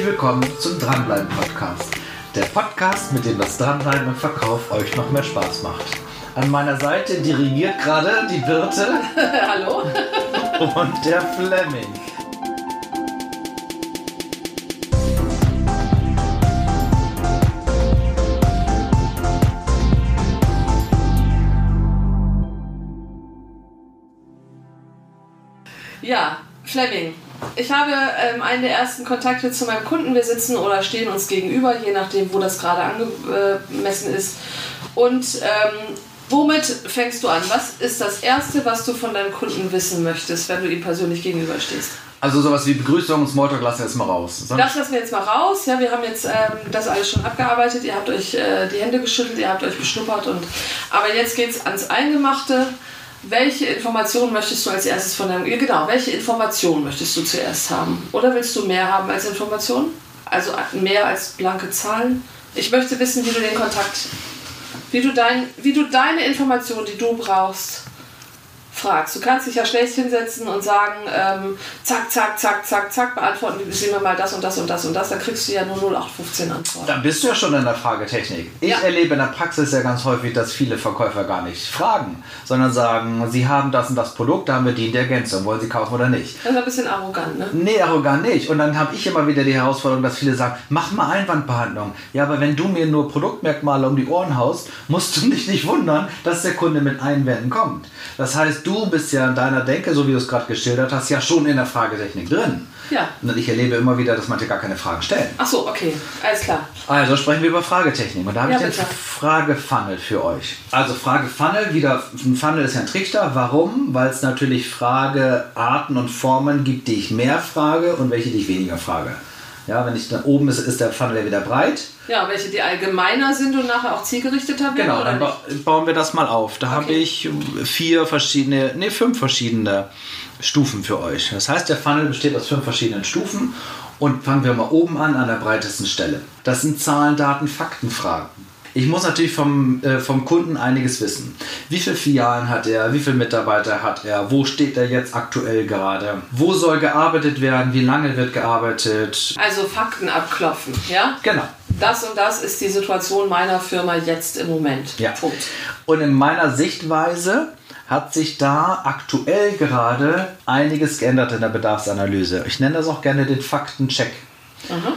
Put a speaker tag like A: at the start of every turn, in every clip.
A: Herzlich willkommen zum Dranbleiben Podcast. Der Podcast, mit dem das Dranbleiben im Verkauf euch noch mehr Spaß macht. An meiner Seite dirigiert gerade die Birte.
B: Hallo.
A: Und der Fleming.
B: Ja, Fleming. Ich habe ähm, einen der ersten Kontakte zu meinem Kunden. Wir sitzen oder stehen uns gegenüber, je nachdem, wo das gerade angemessen ist. Und ähm, womit fängst du an? Was ist das Erste, was du von deinem Kunden wissen möchtest, wenn du ihm persönlich gegenüberstehst?
A: Also sowas wie Begrüßung und Smalltalk lassen wir jetzt mal raus.
B: Sonst das lassen wir jetzt mal raus. Ja, wir haben jetzt ähm, das alles schon abgearbeitet. Ihr habt euch äh, die Hände geschüttelt, ihr habt euch beschnuppert. Und, aber jetzt geht es ans Eingemachte. Welche Informationen möchtest du als erstes von deinem... Genau, welche Informationen möchtest du zuerst haben? Oder willst du mehr haben als Informationen? Also mehr als blanke Zahlen? Ich möchte wissen, wie du den Kontakt... Wie du, dein, wie du deine Informationen, die du brauchst, fragst. Du kannst dich ja schlecht hinsetzen und sagen, ähm, zack, zack, zack, zack, zack, beantworten Sie mir mal das und das und das und das. Da kriegst du ja nur 0815 Antworten.
A: Dann bist du ja schon in der Fragetechnik. Ich ja. erlebe in der Praxis ja ganz häufig, dass viele Verkäufer gar nicht fragen, sondern sagen, sie haben das und das Produkt, da haben wir die in der Ergänzung, wollen sie kaufen oder nicht.
B: Das ist ein bisschen arrogant, ne?
A: Nee, arrogant nicht. Und dann habe ich immer wieder die Herausforderung, dass viele sagen, mach mal Einwandbehandlung. Ja, aber wenn du mir nur Produktmerkmale um die Ohren haust, musst du dich nicht wundern, dass der Kunde mit Einwänden kommt. Das heißt, du bist ja in deiner Denke, so wie du es gerade geschildert hast, ja schon in der Fragetechnik drin.
B: Ja.
A: Und ich erlebe immer wieder, dass manche gar keine Fragen stellen.
B: Ach so, okay, alles klar.
A: Also sprechen wir über Fragetechnik. Und da habe ja, ich den Fragefunnel für euch. Also Fragefunnel, wieder, ein Funnel ist ja ein Trichter. Warum? Weil es natürlich Fragearten und Formen gibt, die ich mehr frage und welche, die ich weniger frage. Ja, wenn ich da oben ist, ist der Funnel ja wieder breit.
B: Ja, welche die allgemeiner sind und nachher auch zielgerichteter werden?
A: Genau, dann ba bauen wir das mal auf. Da okay. habe ich vier verschiedene, nee, fünf verschiedene Stufen für euch. Das heißt, der Funnel besteht aus fünf verschiedenen Stufen und fangen wir mal oben an, an der breitesten Stelle. Das sind Zahlen, Daten, Fakten, Fragen. Ich muss natürlich vom, äh, vom Kunden einiges wissen. Wie viele Filialen hat er? Wie viele Mitarbeiter hat er? Wo steht er jetzt aktuell gerade? Wo soll gearbeitet werden? Wie lange wird gearbeitet?
B: Also Fakten abklopfen, ja?
A: Genau.
B: Das und das ist die Situation meiner Firma jetzt im Moment.
A: Ja. Punkt. Und in meiner Sichtweise hat sich da aktuell gerade einiges geändert in der Bedarfsanalyse. Ich nenne das auch gerne den Faktencheck. Mhm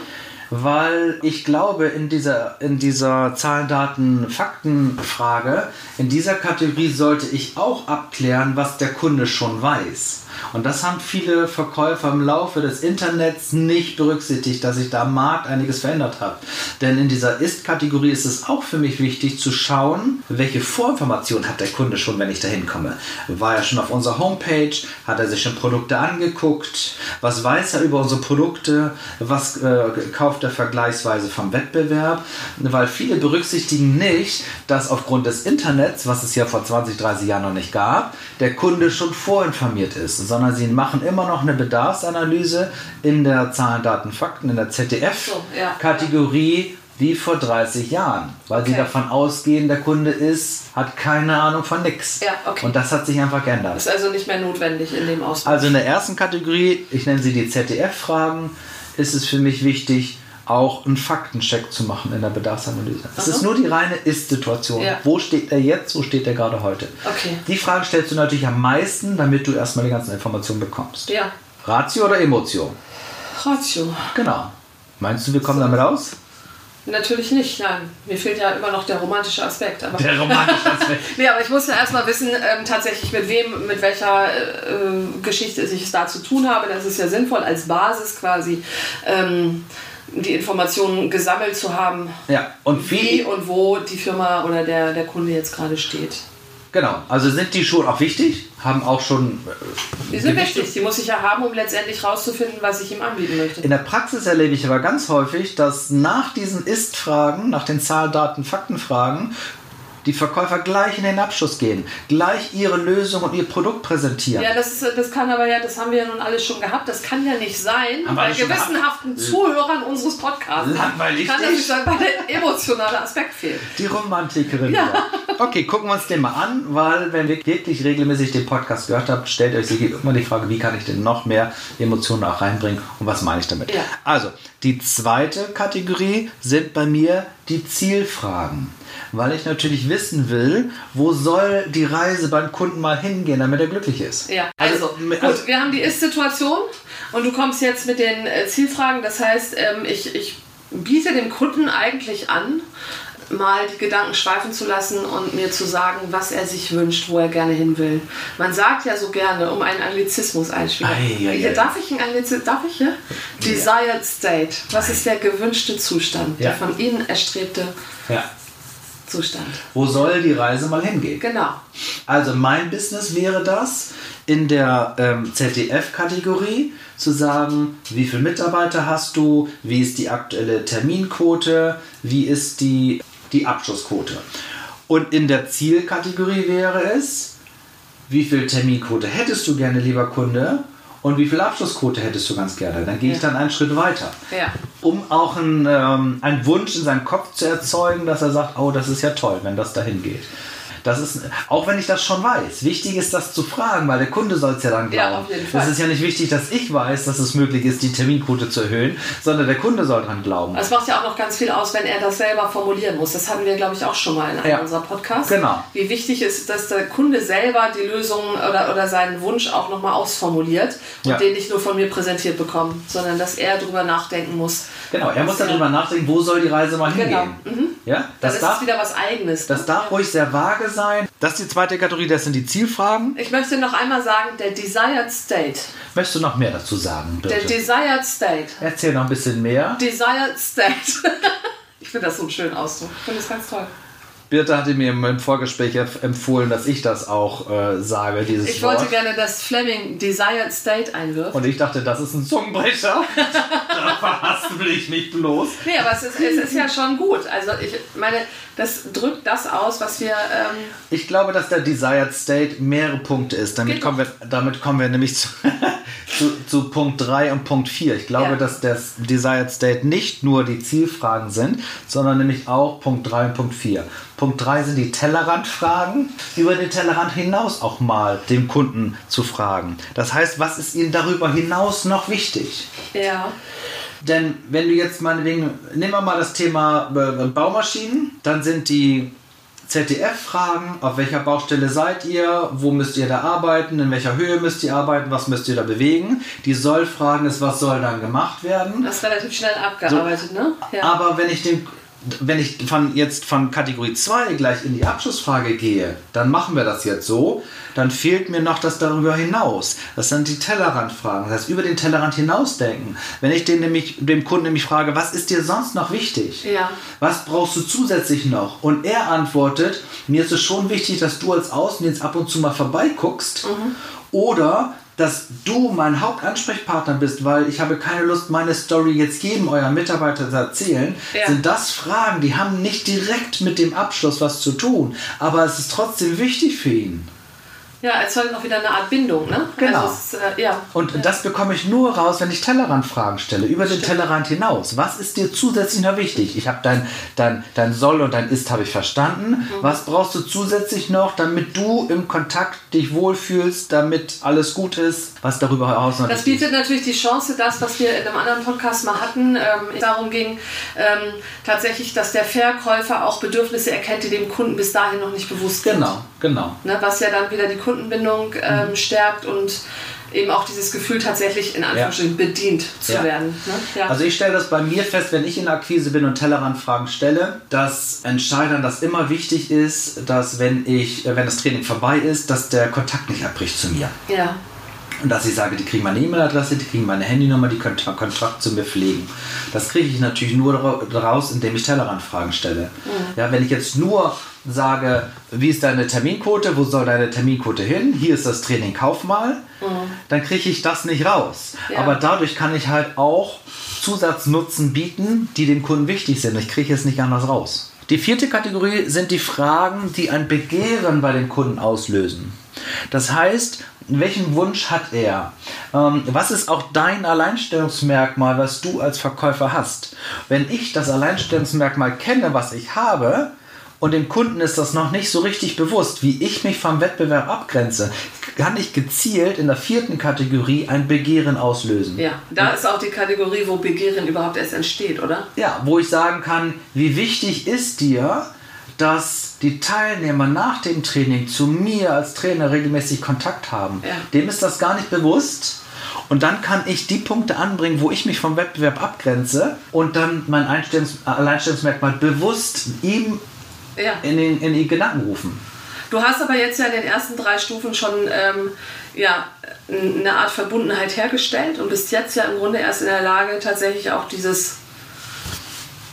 A: weil ich glaube, in dieser, in dieser Zahlen, Daten, Fakten-Frage, in dieser Kategorie sollte ich auch abklären, was der Kunde schon weiß. Und das haben viele Verkäufer im Laufe des Internets nicht berücksichtigt, dass sich da am Markt einiges verändert hat. Denn in dieser Ist-Kategorie ist es auch für mich wichtig zu schauen, welche Vorinformationen hat der Kunde schon, wenn ich da hinkomme. War er schon auf unserer Homepage? Hat er sich schon Produkte angeguckt? Was weiß er über unsere Produkte? Was äh, kauft er vergleichsweise vom Wettbewerb? Weil viele berücksichtigen nicht, dass aufgrund des Internets, was es ja vor 20, 30 Jahren noch nicht gab, der Kunde schon vorinformiert ist sondern sie machen immer noch eine Bedarfsanalyse in der Zahlen, Daten, Fakten, in der ZDF-Kategorie. So, ja. Wie vor 30 Jahren, weil okay. sie davon ausgehen, der Kunde ist, hat keine Ahnung von nichts.
B: Ja, okay.
A: Und das hat sich einfach geändert.
B: Ist also nicht mehr notwendig in dem Ausmaß.
A: Also in der ersten Kategorie, ich nenne sie die ZDF-Fragen, ist es für mich wichtig, auch einen Faktencheck zu machen in der Bedarfsanalyse. Es ist nur die reine Ist-Situation. Ja. Wo steht er jetzt, wo steht er gerade heute?
B: Okay.
A: Die Frage stellst du natürlich am meisten, damit du erstmal die ganzen Informationen bekommst.
B: Ja.
A: Ratio oder Emotion?
B: Ratio.
A: Genau. Meinst du, wir kommen so. damit aus?
B: Natürlich nicht, nein. Mir fehlt ja immer noch der romantische Aspekt.
A: Aber der romantische Aspekt.
B: nee, aber ich muss ja erstmal wissen, ähm, tatsächlich mit wem, mit welcher äh, Geschichte ich es da zu tun habe. Das ist ja sinnvoll als Basis quasi. Ähm, die Informationen gesammelt zu haben,
A: ja, und
B: wie und wo die Firma oder der, der Kunde jetzt gerade steht.
A: Genau, also sind die schon auch wichtig, haben auch schon.
B: Äh, die sind wichtig, die muss ich ja haben, um letztendlich rauszufinden, was ich ihm anbieten möchte.
A: In der Praxis erlebe ich aber ganz häufig, dass nach diesen Ist-Fragen, nach den Zahl, Daten, Fakten-Fragen, die Verkäufer gleich in den Abschluss gehen, gleich ihre Lösung und ihr Produkt präsentieren.
B: Ja, das, ist, das kann aber ja, das haben wir ja nun alles schon gehabt. Das kann ja nicht sein,
A: Haben
B: bei gewissenhaften Zuhörern unseres Podcasts.
A: Langweilig
B: Kann nicht sein, weil der emotionale Aspekt fehlt.
A: Die Romantikerin.
B: Ja.
A: wieder. Okay, gucken wir uns den mal an, weil wenn ihr wirklich regelmäßig den Podcast gehört habt, stellt euch immer die Frage, wie kann ich denn noch mehr Emotionen auch reinbringen und was meine ich damit?
B: Ja.
A: Also, die zweite Kategorie sind bei mir die Zielfragen. Weil ich natürlich wissen will, wo soll die Reise beim Kunden mal hingehen, damit er glücklich ist.
B: Ja, also,
A: mit-
B: gut, wir haben die Ist-Situation und du kommst jetzt mit den äh, Zielfragen. Das heißt, ähm, ich, ich biete dem Kunden eigentlich an, mal die Gedanken schweifen zu lassen und mir zu sagen, was er sich wünscht, wo er gerne hin will. Man sagt ja so gerne, um einen Anglizismus einspielen. Darf ich einen Anglizismus? Darf ich hier? Desired State. Was ist der gewünschte Zustand?
A: Ja.
B: Der von Ihnen erstrebte
A: Ja.
B: Zustand.
A: Wo soll die Reise mal hingehen?
B: Genau.
A: Also mein Business wäre das, in der ähm, ZDF-Kategorie zu sagen, wie viele Mitarbeiter hast du, wie ist die aktuelle Terminquote, wie ist die, die Abschlussquote. Und in der Zielkategorie wäre es, wie viel Terminquote hättest du gerne, lieber Kunde, und wie viel Abschlussquote hättest du ganz gerne. Dann gehe ich
B: Ja.
A: dann einen Schritt weiter
B: Ja.
A: um auch einen, ähm, einen Wunsch in seinem Kopf zu erzeugen, dass er sagt, oh, das ist ja toll, wenn das dahin geht. Das ist, auch wenn ich das schon weiß. Wichtig ist, das zu fragen, weil der Kunde soll es ja dann
B: Ja,
A: glauben.
B: auf jeden Fall.
A: Es ist ja nicht wichtig, dass ich weiß, dass es möglich ist, die Terminquote zu erhöhen, sondern der Kunde soll dran glauben.
B: Es macht ja auch noch ganz viel aus, wenn er das selber formulieren muss. Das hatten wir, glaube ich, auch schon mal in einem
A: Ja.
B: unserer Podcasts.
A: Genau.
B: Wie wichtig ist, dass der Kunde selber die Lösung oder, oder seinen Wunsch auch nochmal ausformuliert und
A: Ja.
B: den nicht nur von mir präsentiert bekommt, sondern dass er darüber nachdenken muss.
A: Genau, er muss
B: Ja.
A: darüber nachdenken, wo soll die Reise mal
B: Genau.
A: hingehen. Ja,
B: Dann
A: das
B: ist es
A: darf,
B: wieder was Eigenes.
A: das
B: ne?
A: darf ruhig sehr vage sein. Das ist die zweite Kategorie, das sind die Zielfragen.
B: Ich möchte noch einmal sagen, der Desired State.
A: Möchtest du noch mehr dazu sagen?
B: Der
A: Birte?
B: Desired State.
A: Erzähl noch ein bisschen mehr.
B: Desired State. ich finde das so einen schönen Ausdruck. Ich finde das ganz toll.
A: Birte hatte mir im Vorgespräch empf- empfohlen, dass ich das auch äh, sage, dieses
B: Ich
A: Wort.
B: wollte gerne, dass Fleming Desired State einwirft.
A: Und ich dachte, das ist ein Zungenbrecher. da verhaspel ich mich bloß.
B: Nee, aber es ist, es ist ja schon gut. Also ich meine, das drückt das aus, was wir. Ähm,
A: Ich glaube, dass der Desired State mehrere Punkte ist. Damit,
B: Geht
A: kommen wir, damit kommen wir nämlich zu, zu, zu Punkt 3 und Punkt 4. Ich glaube,
B: Ja.
A: dass das Desired State nicht nur die Zielfragen sind, sondern nämlich auch Punkt 3 und Punkt 4. Punkt 3 sind die Tellerrandfragen, über den Tellerrand hinaus auch mal dem Kunden zu fragen. Das heißt, was ist Ihnen darüber hinaus noch wichtig?
B: ja.
A: Denn wenn du jetzt meinetwegen, nehmen wir mal das Thema äh, Baumaschinen, dann sind die ZDF-Fragen, auf welcher Baustelle seid ihr, wo müsst ihr da arbeiten, in welcher Höhe müsst ihr arbeiten, was müsst ihr da bewegen. Die Soll-Fragen ist, was soll dann gemacht werden.
B: Das ist relativ schnell abgearbeitet, ne? Ja.
A: Aber wenn ich den wenn ich von jetzt von Kategorie 2 gleich in die Abschlussfrage gehe, dann machen wir das jetzt so, dann fehlt mir noch das darüber hinaus. Das sind die Tellerrandfragen, das heißt über den Tellerrand hinausdenken. Wenn ich den nämlich, dem Kunden nämlich frage, was ist dir sonst noch wichtig?
B: Ja.
A: Was brauchst du zusätzlich noch? Und er antwortet, mir ist es schon wichtig, dass du als Außendienst ab und zu mal vorbeiguckst.
B: Mhm.
A: Oder dass du mein Hauptansprechpartner bist, weil ich habe keine Lust, meine Story jetzt jedem eurer Mitarbeiter zu erzählen,
B: Ja.
A: sind das Fragen, die haben nicht direkt mit dem Abschluss was zu tun, aber es ist trotzdem wichtig für ihn.
B: Ja, erzeugt auch wieder eine Art Bindung, ne?
A: Genau.
B: Also es, äh, ja.
A: Und das bekomme ich nur raus, wenn ich Tellerrandfragen stelle, über den Tellerrand hinaus. Was ist dir zusätzlich noch wichtig? Ich habe dein, dein, dein Soll und dein Ist habe ich verstanden.
B: Mhm.
A: Was brauchst du zusätzlich noch, damit du im Kontakt dich wohlfühlst, damit alles gut ist? Was darüber hinaus noch
B: Das
A: wichtig ist?
B: bietet natürlich die Chance, das, was wir in einem anderen Podcast mal hatten, ähm, darum ging, ähm, tatsächlich, dass der Verkäufer auch Bedürfnisse erkennt, die dem Kunden bis dahin noch nicht bewusst sind.
A: Genau, genau.
B: Ne, was ja dann wieder die Kundenbindung ähm,
A: Mhm.
B: stärkt und eben auch dieses Gefühl tatsächlich in Anführungsstrichen bedient zu
A: Ja.
B: werden. Ne? Ja.
A: Also ich stelle das bei mir fest, wenn ich in der Akquise bin und Tellerrandfragen stelle, dass Entscheidern das immer wichtig ist, dass wenn ich, äh, wenn das Training vorbei ist, dass der Kontakt nicht abbricht zu mir.
B: ja.
A: Und dass ich sage, die kriegen meine E-Mail-Adresse, die kriegen meine Handynummer, die können Kontakt zu mir pflegen. Das kriege ich natürlich nur daraus, indem ich Tellerrandfragen stelle. Ja, wenn ich jetzt nur sage, wie ist deine Terminquote, wo soll deine Terminquote hin, hier ist das Training, kauf mal, dann kriege ich das nicht raus.
B: Ja.
A: Aber dadurch kann ich halt auch Zusatznutzen bieten, die dem Kunden wichtig sind. Ich kriege es nicht anders raus. Die vierte Kategorie sind die Fragen, die ein Begehren bei den Kunden auslösen. Das heißt, welchen Wunsch hat er? Ähm, was ist auch dein Alleinstellungsmerkmal, was du als Verkäufer hast? Wenn ich das Alleinstellungsmerkmal kenne, was ich habe, und dem Kunden ist das noch nicht so richtig bewusst, wie ich mich vom Wettbewerb abgrenze, kann ich gezielt in der vierten Kategorie ein Begehren auslösen.
B: Ja, da ist auch die Kategorie, wo Begehren überhaupt erst entsteht, oder?
A: Ja, wo ich sagen kann, wie wichtig ist dir, dass die Teilnehmer nach dem Training zu mir als Trainer regelmäßig Kontakt haben.
B: Ja.
A: Dem ist das gar nicht bewusst. Und dann kann ich die Punkte anbringen, wo ich mich vom Wettbewerb abgrenze und dann mein Einstellungs Alleinstellungsmerkmal bewusst ihm
B: Ja.
A: in, den, in die Gedanken rufen.
B: Du hast aber jetzt ja in den ersten drei Stufen schon ähm, ja, eine Art Verbundenheit hergestellt und bist jetzt ja im Grunde erst in der Lage, tatsächlich auch dieses,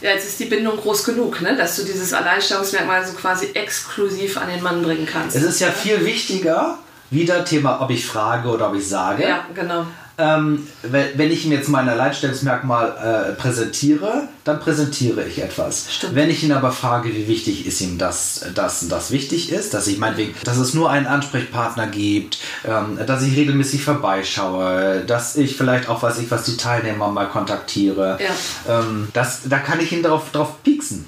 B: ja, jetzt ist die Bindung groß genug, ne? dass du dieses Alleinstellungsmerkmal so quasi exklusiv an den Mann bringen kannst.
A: Es ist ja viel wichtiger, wieder Thema, ob ich frage oder ob ich sage.
B: Ja, genau.
A: Ähm, wenn ich ihm jetzt mein Alleinstellungsmerkmal äh, präsentiere, dann präsentiere ich etwas.
B: Stimmt.
A: Wenn ich ihn aber frage, wie wichtig ist ihm das, das, das wichtig ist, dass ich meinetwegen, dass es nur einen Ansprechpartner gibt, ähm, dass ich regelmäßig vorbeischaue, dass ich vielleicht auch weiß ich, was die Teilnehmer mal kontaktiere,
B: Ja.
A: ähm, das, da kann ich ihn drauf, drauf pieksen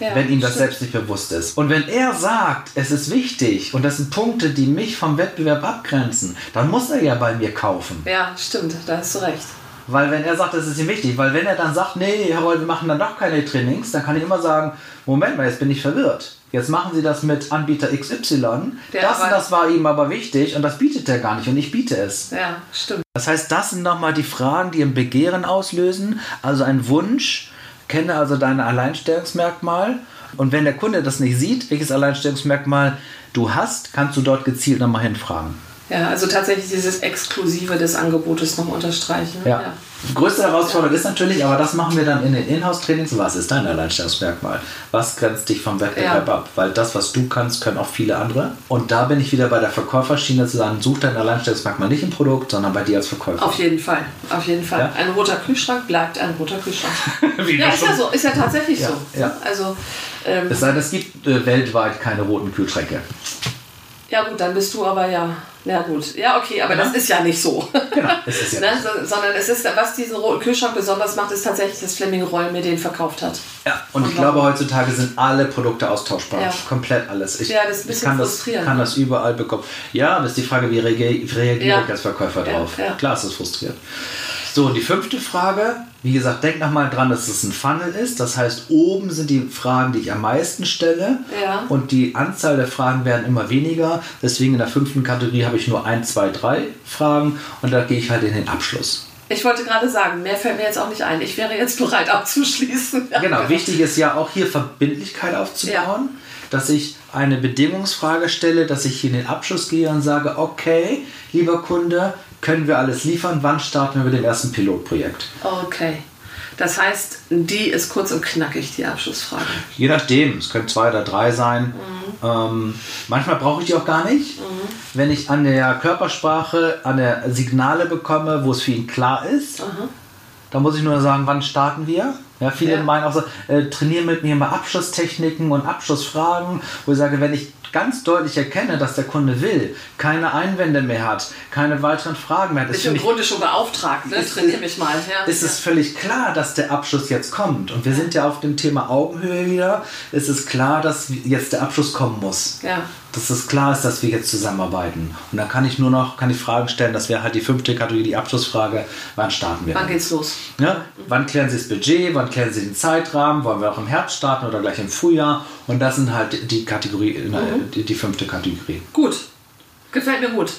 B: Ja,
A: wenn ihm das
B: stimmt.
A: selbst nicht bewusst ist. Und wenn er sagt, es ist wichtig und das sind Punkte, die mich vom Wettbewerb abgrenzen, dann muss er ja bei mir kaufen.
B: Ja, stimmt, da hast du recht.
A: Weil wenn er sagt, das ist ihm wichtig, weil wenn er dann sagt, nee, Harold, wir machen dann doch keine Trainings, dann kann ich immer sagen, Moment mal, jetzt bin ich verwirrt. Jetzt machen Sie das mit Anbieter XY.
B: Der
A: das und das war ihm aber wichtig und das bietet er gar nicht und ich biete es.
B: Ja, stimmt.
A: Das heißt, das sind nochmal die Fragen, die ein Begehren auslösen, also ein Wunsch. Kenne also dein Alleinstellungsmerkmal. Und wenn der Kunde das nicht sieht, welches Alleinstellungsmerkmal du hast, kannst du dort gezielt nochmal hinfragen.
B: Ja, also tatsächlich dieses Exklusive des Angebotes noch unterstreichen.
A: Ja. Die größte Herausforderung ist natürlich, aber das machen wir dann in den Inhouse-Trainings. Was ist dein Alleinstellungsmerkmal? Was grenzt dich vom Wettbewerb
B: Ja.
A: ab? Weil das, was du kannst, können auch viele andere. Und da bin ich wieder bei der Verkäuferschiene zu sagen, such dein Alleinstellungsmerkmal nicht im Produkt, sondern bei dir als Verkäufer.
B: Auf jeden Fall, auf jeden Fall.
A: Ja?
B: Ein roter Kühlschrank bleibt ein roter Kühlschrank. Ja, ist ja so, ist ja tatsächlich
A: Ja,
B: so.
A: ja.
B: ne? Also, ähm,
A: Es sei denn, es gibt äh, weltweit keine roten Kühlschränke.
B: ja gut, dann bist du aber ja, na gut. Ja, okay, aber
A: Ja.
B: das ist ja nicht so.
A: Genau, es ist ja
B: ne? so, sondern es ist, was diesen roten Kühlschrank besonders macht, ist tatsächlich, dass Fleming Roll mir den verkauft hat.
A: Ja, und ich glaube, heutzutage sind alle Produkte austauschbar.
B: Ja.
A: Komplett alles. Ich,
B: Ja, das ist ein
A: ich
B: bisschen
A: kann das,
B: frustrierend,
A: kann
B: ne?
A: das überall bekommen. Ja, aber ist die Frage, wie reagiere,
B: Ja.
A: ich als Verkäufer
B: Ja,
A: drauf?
B: ja.
A: Klar ist es frustrierend. So, und die fünfte Frage, wie gesagt, denk nochmal dran, dass es ein Funnel ist. Das heißt, oben sind die Fragen, die ich am meisten stelle.
B: Ja.
A: Und die Anzahl der Fragen werden immer weniger. Deswegen in der fünften Kategorie habe ich nur ein, zwei, drei Fragen. Und da gehe ich halt in den Abschluss.
B: Ich wollte gerade sagen, mehr fällt mir jetzt auch nicht ein. Ich wäre jetzt bereit abzuschließen. Ja,
A: Genau, wichtig ist ja auch hier Verbindlichkeit aufzubauen, dass ich eine Bedingungsfrage stelle, dass ich hier in den Abschluss gehe und sage, okay, lieber Kunde, können wir alles liefern? Wann starten wir mit dem ersten Pilotprojekt?
B: Okay. Das heißt, die ist kurz und knackig, die Abschlussfrage.
A: Je nachdem, es können zwei oder drei sein. Ähm, manchmal brauche ich die auch gar nicht. Wenn ich an der Körpersprache, an der Signale bekomme, wo es für ihn klar ist, dann muss ich nur sagen, wann starten wir? Ja, viele
B: Ja.
A: meinen auch so, äh, trainieren mit mir mal Abschlusstechniken und Abschlussfragen, wo ich sage, wenn ich ganz deutlich erkenne, dass der Kunde will, keine Einwände mehr hat, keine weiteren Fragen mehr hat, ist
B: Ich im Grunde schon beauftragt, ne?
A: Ist-
B: Trainier mich mal. Ja.
A: ist es völlig klar, dass der Abschluss jetzt kommt. Und wir sind ja auf dem Thema Augenhöhe wieder. Es ist klar, dass jetzt der Abschluss kommen muss.
B: ja.
A: Dass es klar ist, dass wir jetzt zusammenarbeiten. Und dann kann ich nur noch kann ich Fragen stellen. Das wäre halt die fünfte Kategorie, die Abschlussfrage. Wann starten wir?
B: Wann geht's los?
A: Ja? Wann klären Sie das Budget? Wann klären Sie den Zeitrahmen? Wollen wir auch im Herbst starten oder gleich im Frühjahr? Und das sind halt die Kategorie, äh, die, die fünfte Kategorie.
B: Gut. Gefällt mir gut.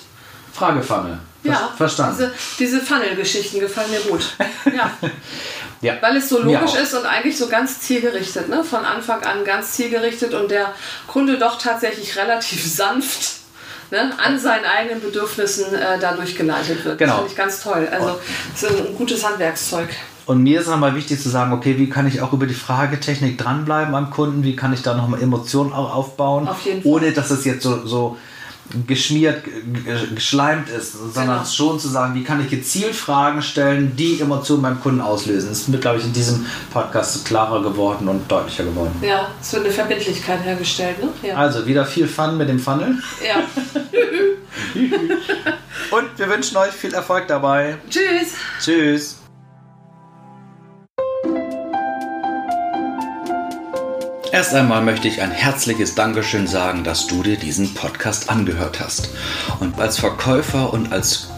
A: Fragepfanne. Ver
B: Ja,
A: verstanden.
B: Diese, diese Funnel-Geschichten gefallen mir gut. Ja.
A: ja.
B: Weil es so logisch ist und eigentlich so ganz zielgerichtet, ne? Von Anfang an ganz zielgerichtet und der Kunde doch tatsächlich relativ sanft ne? an seinen eigenen Bedürfnissen äh, dadurch geleitet wird.
A: Genau.
B: Das finde ich ganz toll. Also es ist ein gutes Handwerkszeug.
A: Und mir ist es nochmal wichtig zu sagen, okay, wie kann ich auch über die Fragetechnik dranbleiben am Kunden? Wie kann ich da nochmal Emotionen auch aufbauen?
B: Auf jeden Fall.
A: Ohne dass es jetzt so, so geschmiert, geschleimt ist, sondern genau. schon zu sagen, wie kann ich gezielt Fragen stellen, die Emotionen beim Kunden auslösen. Das ist mir, glaube ich, in diesem Podcast klarer geworden und deutlicher geworden.
B: Ja, so eine Verbindlichkeit hergestellt. Ne? Ja.
A: Also wieder viel Fun mit dem Funnel.
B: Ja.
A: und wir wünschen euch viel Erfolg dabei.
B: Tschüss.
A: Tschüss. Erst einmal möchte ich ein herzliches Dankeschön sagen, dass du dir diesen Podcast angehört hast. Und als Verkäufer und als